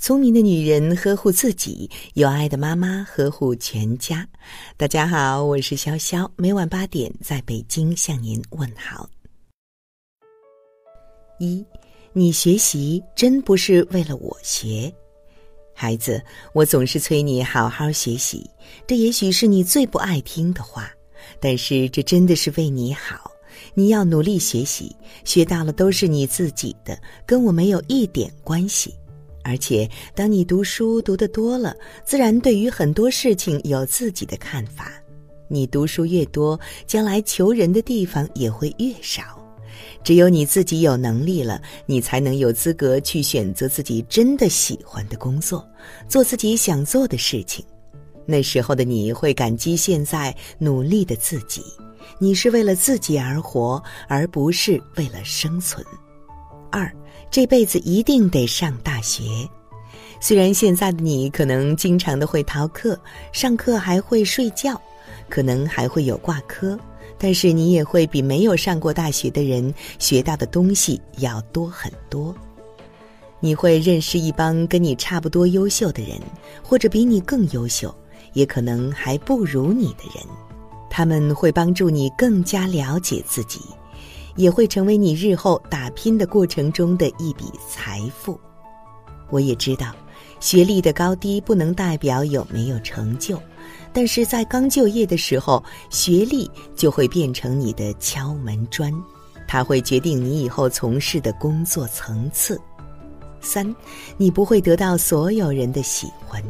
聪明的女人呵护自己，有爱的妈妈呵护全家。大家好，我是潇潇，每晚八点在北京向您问好。一，你学习真不是为了我学，孩子，我总是催你好好学习，这也许是你最不爱听的话，但是这真的是为你好。你要努力学习，学到了都是你自己的，跟我没有一点关系。而且，当你读书读得多了，自然对于很多事情有自己的看法。你读书越多，将来求人的地方也会越少。只有你自己有能力了，你才能有资格去选择自己真的喜欢的工作，做自己想做的事情。那时候的你会感激现在努力的自己，你是为了自己而活，而不是为了生存。二。这辈子一定得上大学，虽然现在的你可能经常的会逃课，上课还会睡觉，可能还会有挂科，但是你也会比没有上过大学的人学到的东西要多很多。你会认识一帮跟你差不多优秀的人，或者比你更优秀，也可能还不如你的人，他们会帮助你更加了解自己。也会成为你日后打拼的过程中的一笔财富。我也知道，学历的高低不能代表有没有成就，但是在刚就业的时候，学历就会变成你的敲门砖，它会决定你以后从事的工作层次。三，你不会得到所有人的喜欢。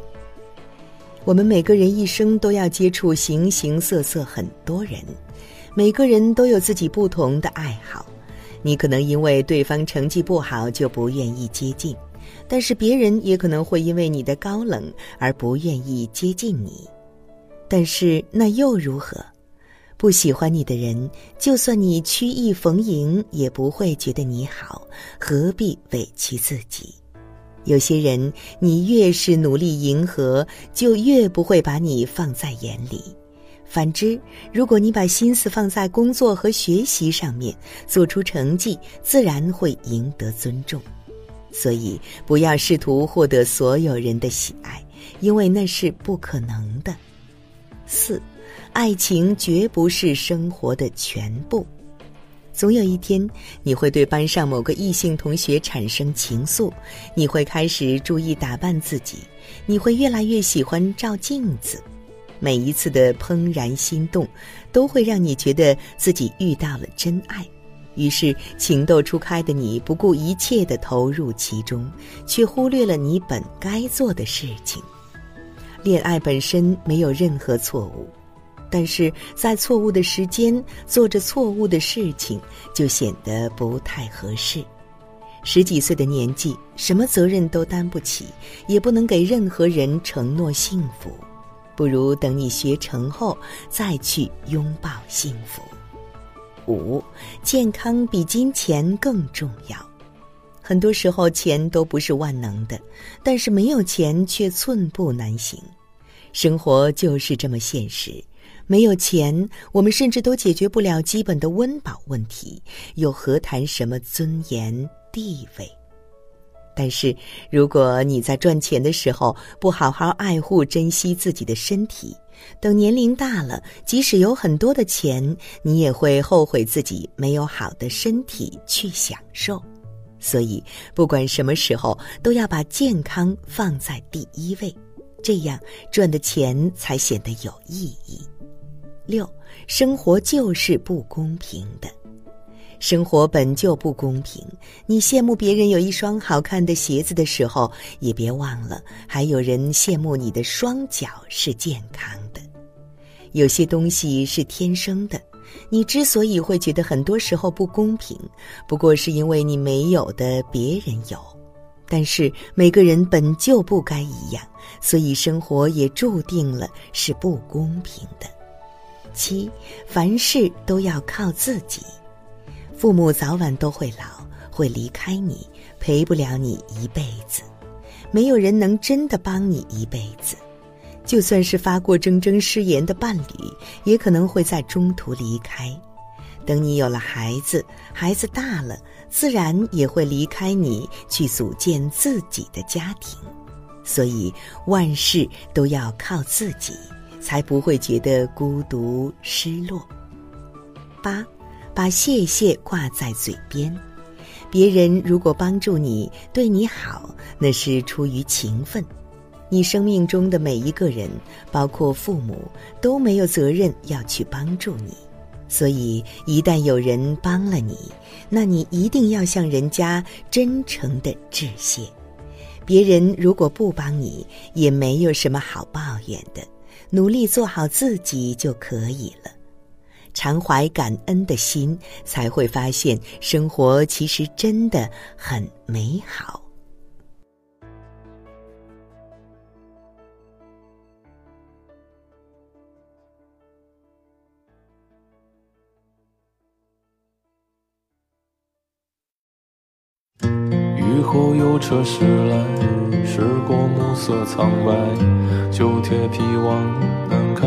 我们每个人一生都要接触形形色色很多人。每个人都有自己不同的爱好，你可能因为对方成绩不好就不愿意接近，但是别人也可能会因为你的高冷而不愿意接近你。但是那又如何？不喜欢你的人，就算你曲意逢迎，也不会觉得你好，何必委屈自己？有些人，你越是努力迎合，就越不会把你放在眼里。反之，如果你把心思放在工作和学习上面，做出成绩，自然会赢得尊重。所以，不要试图获得所有人的喜爱，因为那是不可能的。四，爱情绝不是生活的全部。总有一天，你会对班上某个异性同学产生情愫，你会开始注意打扮自己，你会越来越喜欢照镜子。每一次的怦然心动，都会让你觉得自己遇到了真爱，于是情窦初开的你不顾一切的投入其中，却忽略了你本该做的事情。恋爱本身没有任何错误，但是在错误的时间做着错误的事情，就显得不太合适。十几岁的年纪，什么责任都担不起，也不能给任何人承诺幸福。不如等你学成后再去拥抱幸福。五，健康比金钱更重要。很多时候钱都不是万能的，但是没有钱却寸步难行。生活就是这么现实，没有钱，我们甚至都解决不了基本的温饱问题，又何谈什么尊严地位？但是，如果你在赚钱的时候不好好爱护、珍惜自己的身体，等年龄大了，即使有很多的钱，你也会后悔自己没有好的身体去享受。所以，不管什么时候，都要把健康放在第一位，这样赚的钱才显得有意义。六，生活就是不公平的。生活本就不公平，你羡慕别人有一双好看的鞋子的时候，也别忘了还有人羡慕你的双脚是健康的。有些东西是天生的，你之所以会觉得很多时候不公平，不过是因为你没有的别人有。但是每个人本就不该一样，所以生活也注定了是不公平的。七，凡事都要靠自己。父母早晚都会老，会离开你，陪不了你一辈子。没有人能真的帮你一辈子，就算是发过铮铮誓言的伴侣，也可能会在中途离开。等你有了孩子，孩子大了，自然也会离开你，去组建自己的家庭。所以万事都要靠自己，才不会觉得孤独失落。八，把谢谢挂在嘴边。别人如果帮助你、对你好，那是出于情分。你生命中的每一个人，包括父母，都没有责任要去帮助你。所以，一旦有人帮了你，那你一定要向人家真诚的致谢。别人如果不帮你，也没有什么好抱怨的，努力做好自己就可以了。常怀感恩的心，才会发现生活其实真的很美好。雨后有车驶来，驶过暮色苍白，旧铁皮往南开，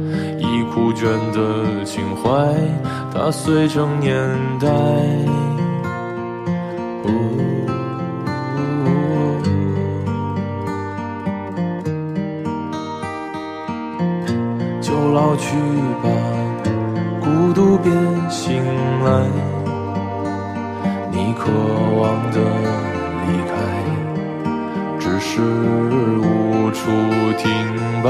已枯卷的情怀，它碎成年代。就老去吧，孤独别醒来，你渴望的。离开，只是无处停摆，